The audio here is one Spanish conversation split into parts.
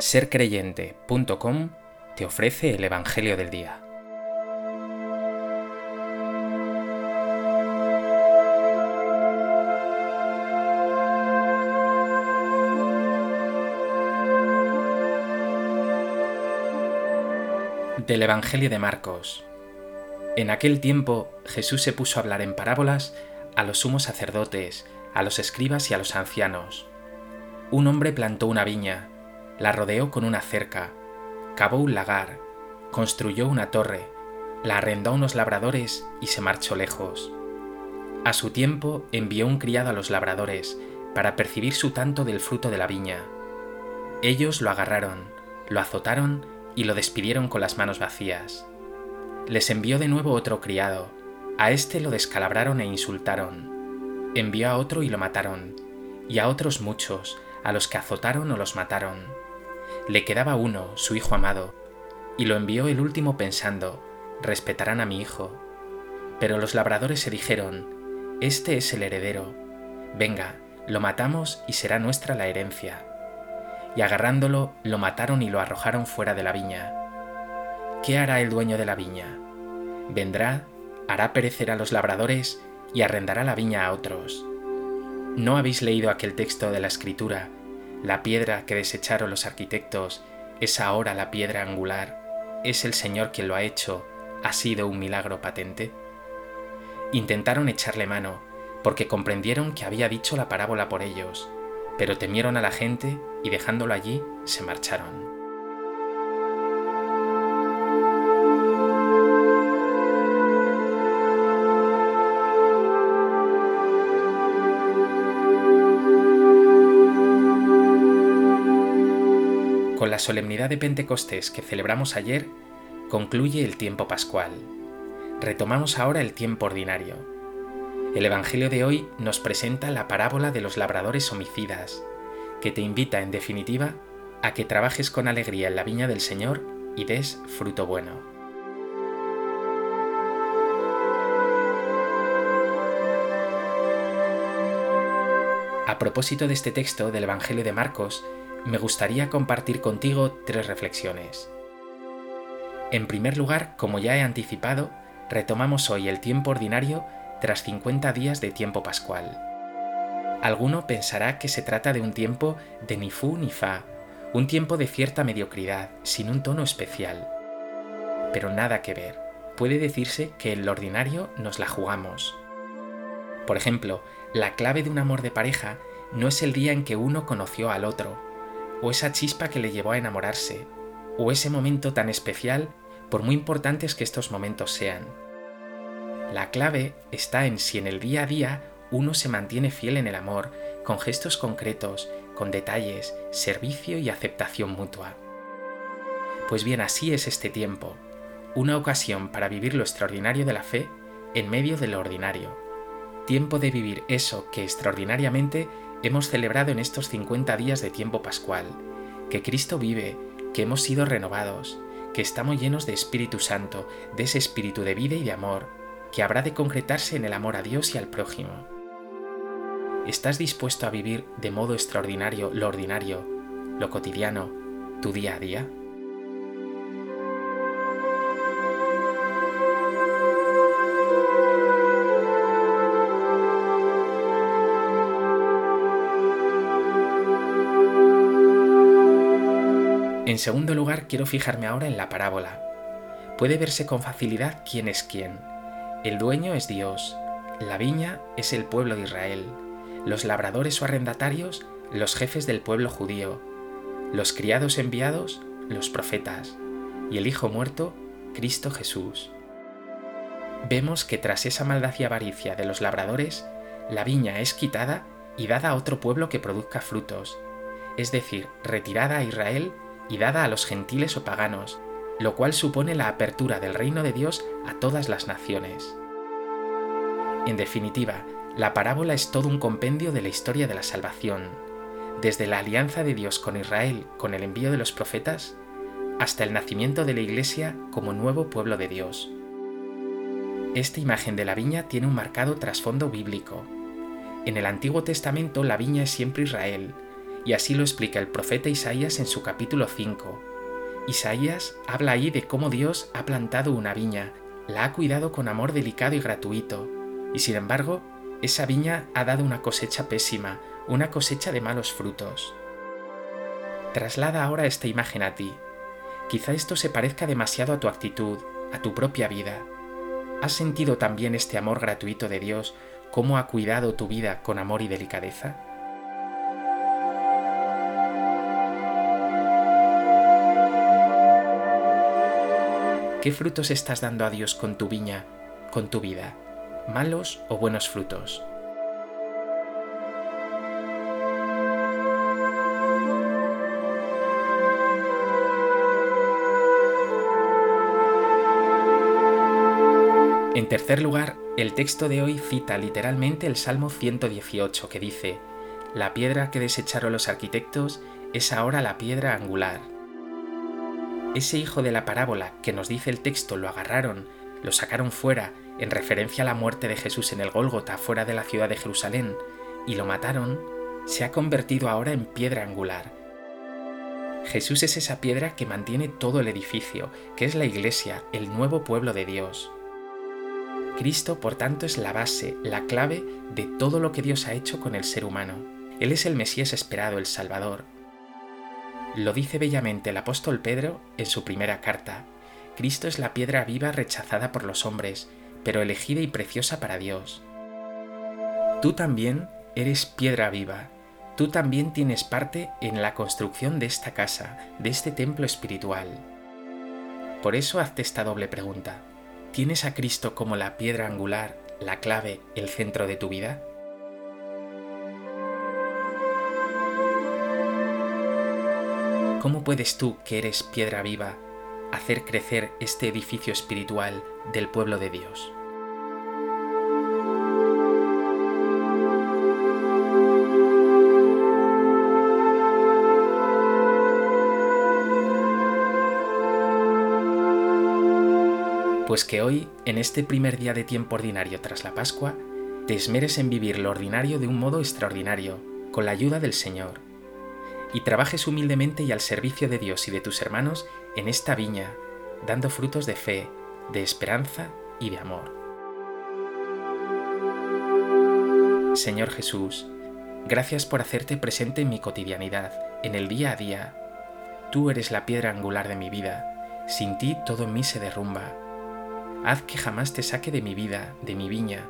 sercreyente.com te ofrece el Evangelio del Día. Del Evangelio de Marcos. En aquel tiempo Jesús se puso a hablar en parábolas a los sumos sacerdotes, a los escribas y a los ancianos. Un hombre plantó una viña, la rodeó con una cerca, cavó un lagar, construyó una torre, la arrendó a unos labradores y se marchó lejos. A su tiempo envió un criado a los labradores para percibir su tanto del fruto de la viña. Ellos lo agarraron, lo azotaron y lo despidieron con las manos vacías. Les envió de nuevo otro criado, a este lo descalabraron e insultaron. Envió a otro y lo mataron, y a otros muchos, a los que azotaron o los mataron. Le quedaba uno, su hijo amado, y lo envió el último pensando, respetarán a mi hijo. Pero los labradores se dijeron, Este es el heredero, venga, lo matamos y será nuestra la herencia. Y agarrándolo, lo mataron y lo arrojaron fuera de la viña. ¿Qué hará el dueño de la viña? Vendrá, hará perecer a los labradores y arrendará la viña a otros. ¿No habéis leído aquel texto de la Escritura la piedra que desecharon los arquitectos es ahora la piedra angular. Es el Señor quien lo ha hecho. ¿Ha sido un milagro patente? Intentaron echarle mano, porque comprendieron que había dicho la parábola por ellos, pero temieron a la gente y dejándolo allí se marcharon. La solemnidad de Pentecostés que celebramos ayer, concluye el tiempo pascual. Retomamos ahora el tiempo ordinario. El Evangelio de hoy nos presenta la parábola de los labradores homicidas, que te invita en definitiva a que trabajes con alegría en la viña del Señor y des fruto bueno. A propósito de este texto del Evangelio de Marcos, me gustaría compartir contigo tres reflexiones. En primer lugar, como ya he anticipado, retomamos hoy el tiempo ordinario tras 50 días de tiempo pascual. Alguno pensará que se trata de un tiempo de ni fu ni fa, un tiempo de cierta mediocridad, sin un tono especial. Pero nada que ver. Puede decirse que en lo ordinario nos la jugamos. Por ejemplo, la clave de un amor de pareja no es el día en que uno conoció al otro, o esa chispa que le llevó a enamorarse, o ese momento tan especial, por muy importantes que estos momentos sean. La clave está en si en el día a día uno se mantiene fiel en el amor, con gestos concretos, con detalles, servicio y aceptación mutua. Pues bien, así es este tiempo, una ocasión para vivir lo extraordinario de la fe en medio de lo ordinario. Tiempo de vivir eso que extraordinariamente hemos celebrado en estos 50 días de tiempo pascual, que Cristo vive, que hemos sido renovados, que estamos llenos de Espíritu Santo, de ese espíritu de vida y de amor, que habrá de concretarse en el amor a Dios y al prójimo. ¿Estás dispuesto a vivir de modo extraordinario lo ordinario, lo cotidiano, tu día a día? En segundo lugar, quiero fijarme ahora en la parábola. Puede verse con facilidad quién es quién. El dueño es Dios, la viña es el pueblo de Israel, los labradores o arrendatarios, los jefes del pueblo judío, los criados enviados, los profetas, y el Hijo muerto, Cristo Jesús. Vemos que tras esa maldad y avaricia de los labradores, la viña es quitada y dada a otro pueblo que produzca frutos, es decir, retirada a Israel y dada a los gentiles o paganos, lo cual supone la apertura del reino de Dios a todas las naciones. En definitiva, la parábola es todo un compendio de la historia de la salvación, desde la alianza de Dios con Israel con el envío de los profetas, hasta el nacimiento de la Iglesia como nuevo pueblo de Dios. Esta imagen de la viña tiene un marcado trasfondo bíblico. En el Antiguo Testamento la viña es siempre Israel, y así lo explica el profeta Isaías en su capítulo 5. Isaías habla ahí de cómo Dios ha plantado una viña, la ha cuidado con amor delicado y gratuito, y sin embargo, esa viña ha dado una cosecha pésima, una cosecha de malos frutos. Traslada ahora esta imagen a ti. Quizá esto se parezca demasiado a tu actitud, a tu propia vida. ¿Has sentido también este amor gratuito de Dios, cómo ha cuidado tu vida con amor y delicadeza? ¿Qué frutos estás dando a Dios con tu viña, con tu vida? ¿Malos o buenos frutos? En tercer lugar, el texto de hoy cita literalmente el Salmo 118 que dice, La piedra que desecharon los arquitectos es ahora la piedra angular. Ese hijo de la parábola que nos dice el texto lo agarraron, lo sacaron fuera, en referencia a la muerte de Jesús en el Gólgota fuera de la ciudad de Jerusalén, y lo mataron, se ha convertido ahora en piedra angular. Jesús es esa piedra que mantiene todo el edificio, que es la iglesia, el nuevo pueblo de Dios. Cristo, por tanto, es la base, la clave de todo lo que Dios ha hecho con el ser humano. Él es el Mesías esperado, el Salvador, lo dice bellamente el apóstol Pedro en su primera carta. Cristo es la piedra viva rechazada por los hombres, pero elegida y preciosa para Dios. Tú también eres piedra viva. Tú también tienes parte en la construcción de esta casa, de este templo espiritual. Por eso hazte esta doble pregunta. ¿Tienes a Cristo como la piedra angular, la clave, el centro de tu vida? ¿Cómo puedes tú, que eres piedra viva, hacer crecer este edificio espiritual del pueblo de Dios? Pues que hoy, en este primer día de tiempo ordinario tras la Pascua, te esmeres en vivir lo ordinario de un modo extraordinario, con la ayuda del Señor y trabajes humildemente y al servicio de Dios y de tus hermanos en esta viña, dando frutos de fe, de esperanza y de amor. Señor Jesús, gracias por hacerte presente en mi cotidianidad, en el día a día. Tú eres la piedra angular de mi vida, sin ti todo en mí se derrumba. Haz que jamás te saque de mi vida, de mi viña,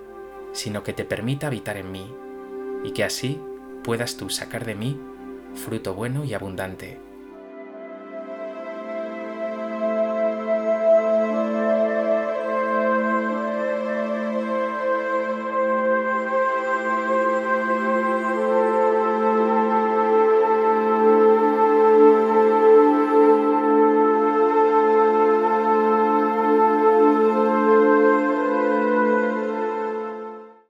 sino que te permita habitar en mí, y que así puedas tú sacar de mí fruto bueno y abundante